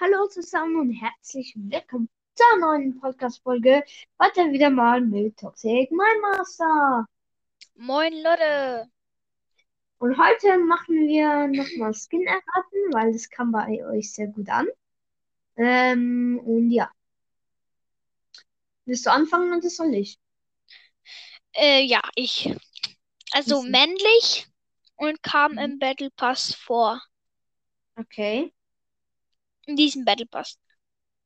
Hallo zusammen und herzlich willkommen zur neuen Podcast-Folge. Heute wieder mal mit Toxic My Master. Moin Leute. Und heute machen wir nochmal Skin erraten, weil das kam bei euch sehr gut an. Ähm, und ja. Willst du anfangen oder soll ich? Äh, ja, ich. Also Mhm. männlich und kam Mhm. im Battle Pass vor. Okay. In diesem Battle Pass.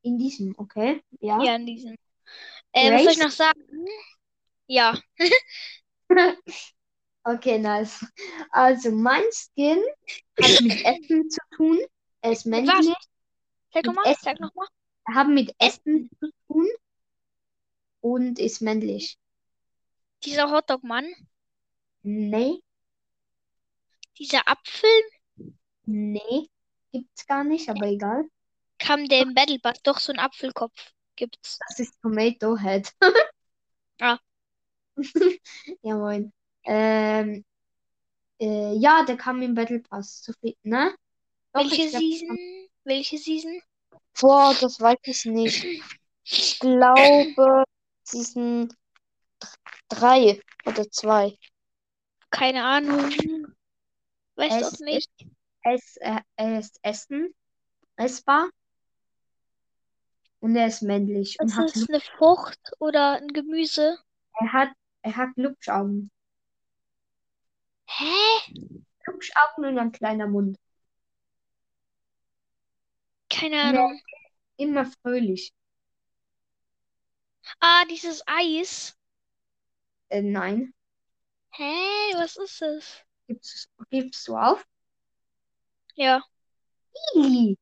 In diesem, okay. Ja. Ja, in diesem. Äh, was soll ich noch sagen? Ja. Okay, nice. Also mein Skin hat mit Essen zu tun. Er ist männlich. Mit nochmal, sag nochmal. Hat mit Essen zu tun und ist männlich. Dieser Hotdog-Mann, Nee, dieser Apfel, nee, gibt's gar nicht, aber egal. Kam der im Battle Pass. Doch, so ein Apfelkopf gibt's. Das ist Tomato Head. Ah. Ja, moin. Ähm, äh, ja, der kam im Battle Pass. Zu viel, ne? Doch, Welche glaub, Season? Welche Season? boah, das weiß ich nicht. Ich glaube, Season drei oder zwei. Keine Ahnung. Weiß Es doch nicht. Es, äh, er ist Essen, essbar. Und er ist männlich und Ist hat, es eine Frucht oder ein Gemüse? er hat, er hat Glubschaugen. Hä? Glubschaugen und ein kleiner Mund. Keine. Ahnung. Immer fröhlich. Ah, dieses Eis. Äh, nein. Hä? Was ist es? Gibst, gibst du auf? Ja. Pili.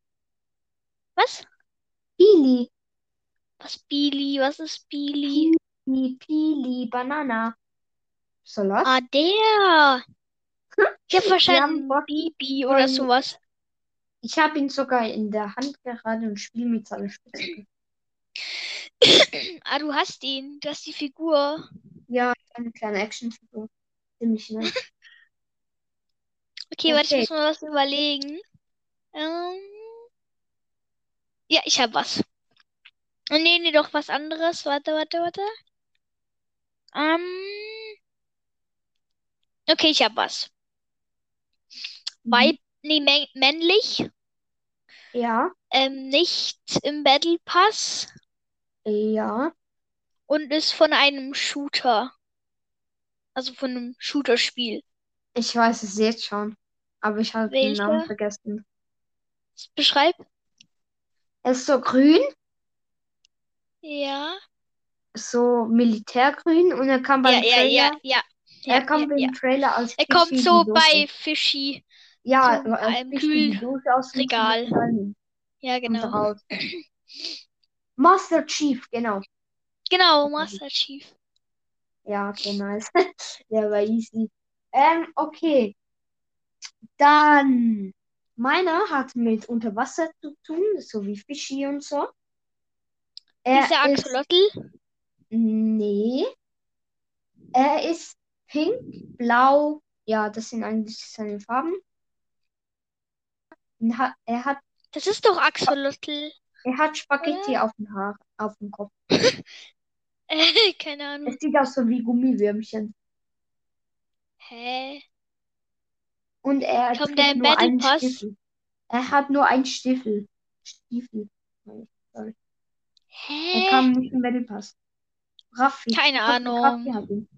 Was? Pili. Was Bili? Was ist Bili? Pili, Pili, Banana. Soll das? Ah, der. Ich hab haben verstanden Bock Bibi oder sowas. Ich habe ihn sogar in der Hand gerade und spiele mit seiner Spitzhacke. Ah, du hast ihn. Du hast die Figur. Ja, eine kleine Actionfigur. Ziemlich nice. Okay, warte, ich Okay. muss mal was überlegen. Ähm. Ja, ich hab was. Oh, Nee, nee, doch was anderes. Warte, warte, warte. Ähm. Okay, ich hab was. Weib, nee, mä männlich. Ja, Ähm, nicht im Battle Pass. ja. Und ist von einem Shooter. Also von einem Shooter-Spiel. Ich weiß es jetzt schon. Aber ich habe den Namen vergessen. Beschreib. Er ist so grün, Ja. so militärgrün und er kam Ja, beim ja, Trailer. ja, ja. Er Ja, kam ja, beim ja. Trailer als Er kommt so bei Fischi. Ja, so als einem Fischi die Dose aus dem Regal. Ja, kommt genau. raus. Master Chief, genau. Genau, Master Chief. Ja, okay, nice. Der war easy. Ähm, okay. Dann, meiner hat mit Unterwasser zu tun, so wie Fischi und so. Er ist, Axolotl. nee. Er ist pink, blau. Ja, das sind eigentlich seine Farben. Er hat, Das ist doch Axolotl. er hat Spaghetti auf dem Haar, auf dem Kopf. Äh, keine Ahnung. Es sieht aus so wie Gummiwürmchen. Hä? Und er trägt der nur Battle einen Pass? Stiefel. Er hat nur einen Stiefel. Stiefel. Er Hä? kam nicht im Battle Pass. Raffi. Keine Ahnung. Raffi hat ihn.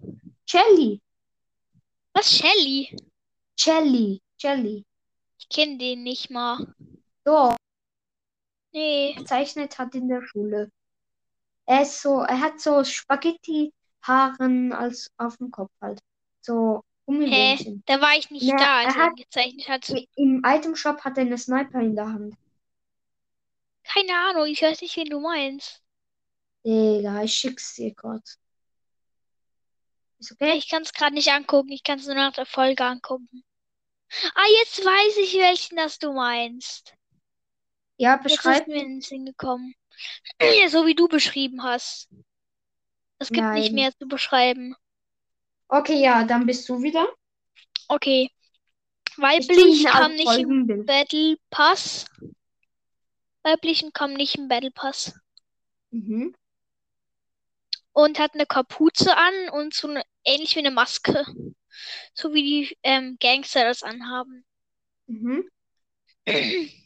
Jelly. Was, Shelly? Jelly. Jelly. Ich kenne den nicht mal. So, Nee. gezeichnet hat in der Schule. Er ist so, er hat so Spaghetti-Haaren als auf dem Kopf halt. So Hä? Da war ich nicht Na, da, als er ihn hat- gezeichnet hat. Im Itemshop hat er eine Sniper in der Hand. Keine Ahnung, ich weiß nicht, wen du meinst. Digga, ich schick's dir kurz. Ist okay? Ich kann es gerade nicht angucken. Ich kann es nur nach der Folge angucken. Ah, jetzt weiß ich, welchen das du meinst. Ja, Jetzt ist beschreib. mir in den Sinn gekommen. So wie du beschrieben hast. Es gibt nicht Nein. mehr zu beschreiben. Okay, ja, dann bist du wieder. Okay. Ich tu Weiblich ihn kam nicht im Folgenbild. Battle Pass. weiblichen kommen nicht im Battle Pass. Mhm. Und hat eine Kapuze an und so eine, ähnlich wie eine Maske. So wie die ähm, Gangster das anhaben. Mhm.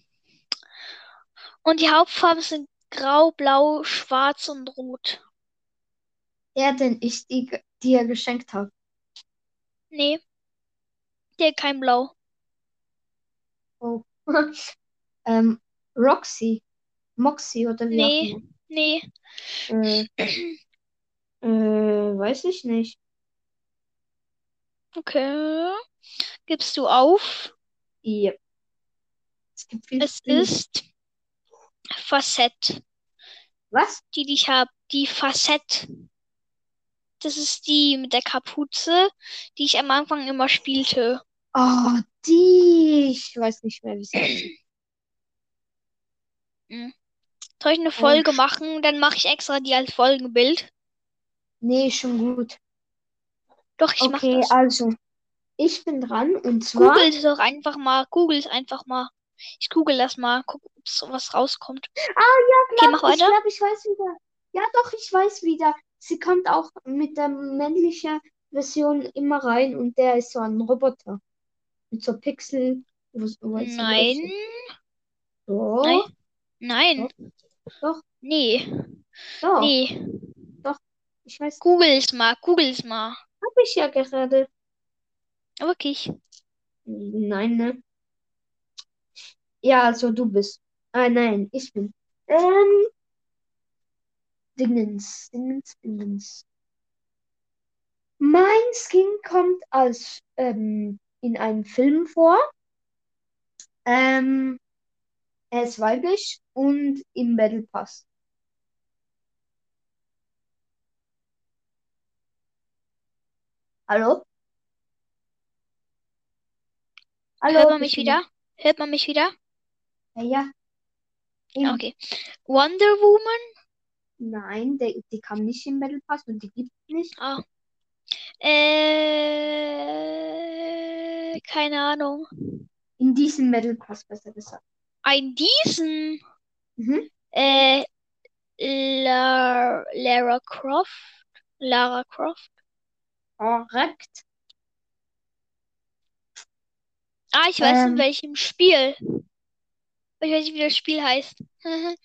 Und die Hauptfarben sind grau, blau, schwarz und rot. Der, den ich die, dir geschenkt habe. Nee. Der kein Blau. Oh. ähm, Roxy. Moxie oder wie Nee. Nee. Äh, äh, weiß ich nicht. Okay. Gibst du auf? Ja. Es gibt viel Es viel. ist Facette, Was? die die ich habe. Die Facette. Das ist die mit der Kapuze, die ich am Anfang immer spielte. Oh, die. Ich weiß nicht mehr, wie sie heißt. Soll ich eine Folge machen? Dann mache ich extra die als Folgenbild. Nee, schon gut. Doch, ich mache Okay, das. also. Ich bin dran und zwar. Google es doch einfach mal. Google es einfach mal. Ich google das mal. Guck, ob was rauskommt. Ah, ja, Okay, glaub, mach ich weiter. glaube, ich weiß wieder. Ja, doch, ich weiß wieder. Sie kommt auch mit der männlichen Version immer rein und der ist so ein Roboter. Mit so Pixel. es so Nein. Doch, Nein. Nein. Doch. Nee. doch, Nee. ich weiß, Google es mal. Google es mal. habe ich ja gerade. Wirklich. Nein, ne? Ja, also du bist. Ah, nein, ich bin. Ähm, Dingens, Dingens, Dingens. Mein Skin kommt als ähm, in einem Film vor. Ähm, er ist weiblich und im Battle Pass. Hallo? Hallo, Hört man mich wieder? Hört man mich wieder? Ja, ja. Okay. Wonder Woman? Nein, der, die kam nicht im Battle Pass und die gibt es nicht. Ah. Äh, keine Ahnung. In diesem Battle Pass, besser gesagt. Ein diesen. Mhm. Äh, La Lara Croft. Lara Croft. Korrekt. Ah, ich weiß in Ähm. welchem Spiel. Ich weiß nicht, wie das Spiel heißt.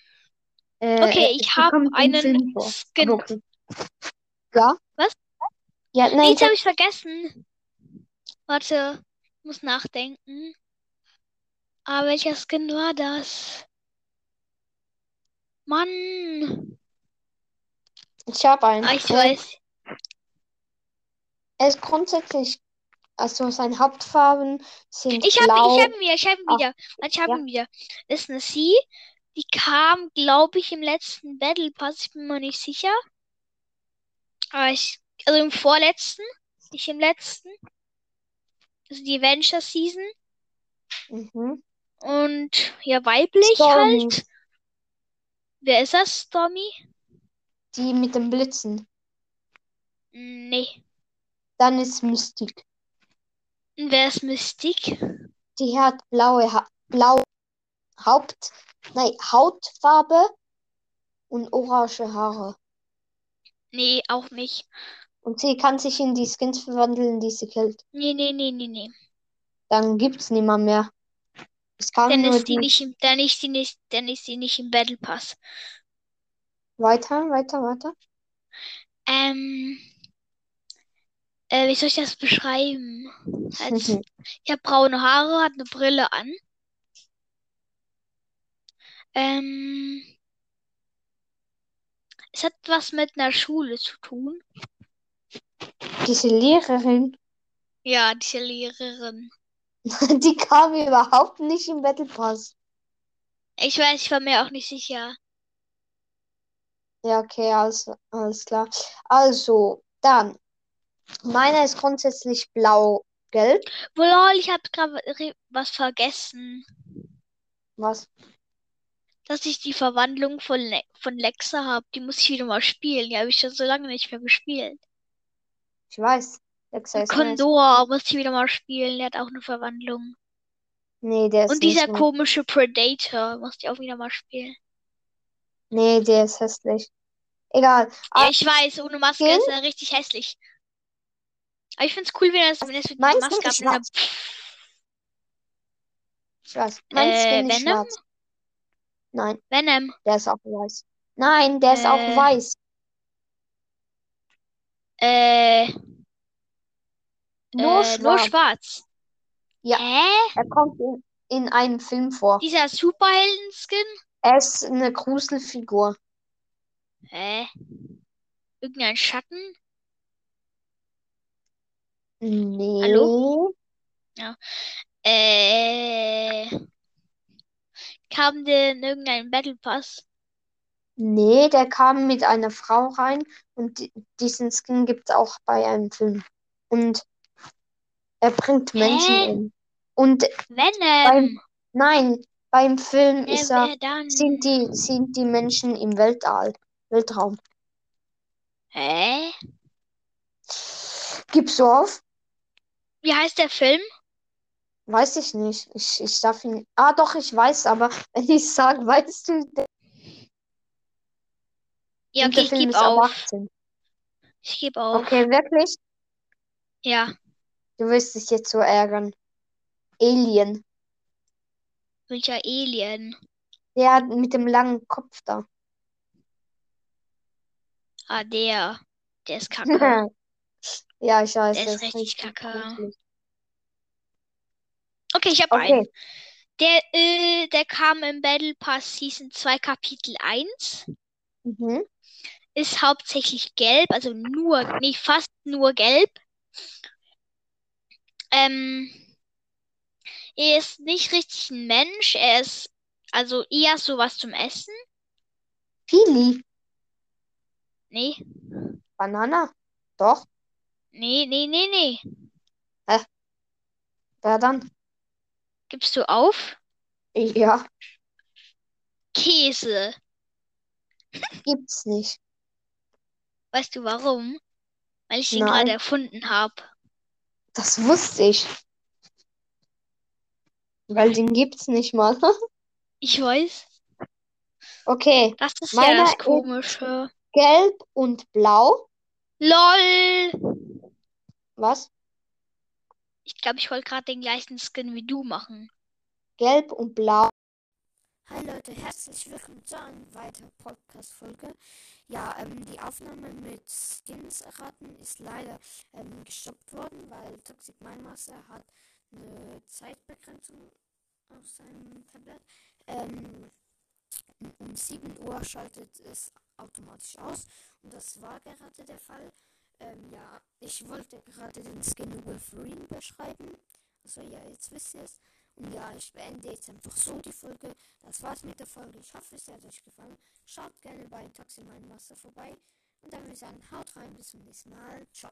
Äh, Okay, ich die hab kommt im einen. Skin. Aber okay. Ja? Was? Ja, nein, jetzt habe ich vergessen. Warte, ich muss nachdenken. Ah, welcher Skin war das? Mann. ich habe einen. Ah, ich weiß. Er ist grundsätzlich, also seine Hauptfarben sind Ich habe blau. ich hab ihn wieder, ich habe ihn Ah, wieder. Ich habe ja. ihn wieder. Ist eine Sie. Die kam, glaube ich, im letzten Battle Pass. Ich bin mir nicht sicher. Aber ich, also im vorletzten, nicht im letzten. Also die Adventure Season. Mhm. Und ja, weiblich Stormy, halt. Wer ist das, Stormy? die mit den Blitzen. Nee. Dann ist Mystik. Und wer ist Mystik? Die hat blaue, ha blaue Haupt, nein, Hautfarbe und orange Haare. Nee, auch nicht. Und sie kann sich in die Skins verwandeln, die sie killt. Nee, nee, nee, nee, nee. Dann gibt's niemand mehr. Es kann Dann nur ist die nicht im, dann ist die nicht, dann ist die nicht im Battle Pass. Weiter, weiter, weiter. Ähm, äh, wie soll ich das beschreiben? Halt, ich habe braune Haare, hat eine Brille an. Ähm, es hat was mit einer Schule zu tun. Diese Lehrerin, Ja, diese Lehrerin. die kam überhaupt nicht im Battle Pass. Ich weiß, ich war mir auch nicht sicher. Ja, okay, alles, alles klar. Also, dann. Meiner ist grundsätzlich blau-gelb. Lol, ich habe gerade was vergessen. Was? Dass ich die Verwandlung von, Le von Lexa habe. Die muss ich wieder mal spielen. Die habe ich schon so lange nicht mehr gespielt. Ich weiß. Lexa ist nice. Condor muss ich wieder mal spielen. Der hat auch eine Verwandlung. Nee, der ist Und dieser nicht komische Predator, musst du auch wieder mal spielen. Nee, der ist hässlich. Egal. Ja, Ah, ich weiß, ohne Maske Skin? ist er richtig hässlich. Aber ich find's cool, wenn er es wenn mit Maske hat. und schwarz. Mein Äh, Skin ist Venom? schwarz. Nein, Venom. der ist auch weiß. Nein, der ist auch Äh. weiß. Äh, Nur äh, nur schwarz. schwarz. Ja. Hä? Er kommt in, in einem Film vor. Dieser Superhelden-Skin? Er ist eine Gruselfigur. Hä? Irgendein Schatten? Nee. Hallo? Äh, kam der in irgendeinen Battle Pass? Nee, der kam mit einer Frau rein und di- diesen Skin gibt es auch bei einem Film. Und er bringt Menschen Hä? um. Und Venom. nein, beim Film Wer, ist er, dann? sind die, sind die Menschen im Weltall, Weltraum. Hä? Gibst du auf? Wie heißt der Film? Weiß ich nicht. Ich, ich darf ihn. Ah, doch, ich weiß, aber wenn ich sage, weißt du, der, Ja, okay, ich gebe auf. 18. Ich gebe auf. Okay, wirklich? Ja, Du wirst dich jetzt so ärgern. Alien. welcher Alien? Der mit dem langen Kopf da. Ah, der. Der ist kacke. Ja, ich weiß, Der ist richtig kacke. gruselig. Okay, ich habe einen. Okay, Der, äh, der kam im Battle Pass Season 2 Kapitel 1. mhm. Ist hauptsächlich gelb, also nur, nee, fast nur gelb. Ähm, er ist nicht richtig ein Mensch, er ist also eher sowas zum Essen. Pili. Nee, Banana. Doch. nee, nee, nee, nee. Wer dann? Gibst du auf? Ja, Käse. gibt's nicht. Weißt du warum? Weil ich Nein. gerade erfunden habe. Das wusste ich. Weil den gibt's nicht mal. Ich weiß. Okay, Das ist Meiner ja das ist- Komische. gelb und blau. LOL. Was? Ich glaube, ich wollte gerade den gleichen Skin wie du machen. Gelb und blau. Hi Leute, herzlich willkommen zu einer weiteren Podcast-Folge. Ja, ähm, die Aufnahme mit Skins erraten ist leider ähm, gestoppt worden, weil Toxic Mindmaster hat eine Zeitbegrenzung auf seinem Tablet. Ähm, um 7 Uhr schaltet es automatisch aus und das war gerade der Fall. Ähm, ja, ich wollte gerade den Skin Wolverine beschreiben. Also ja, jetzt wisst ihr es. Und ja, ich beende jetzt einfach so die Folge. Das war's mit der Folge. Ich hoffe, es hat euch gefallen. Schaut gerne bei Toxin Master vorbei. Und dann würde ich sagen, haut rein, bis zum nächsten Mal. Ciao.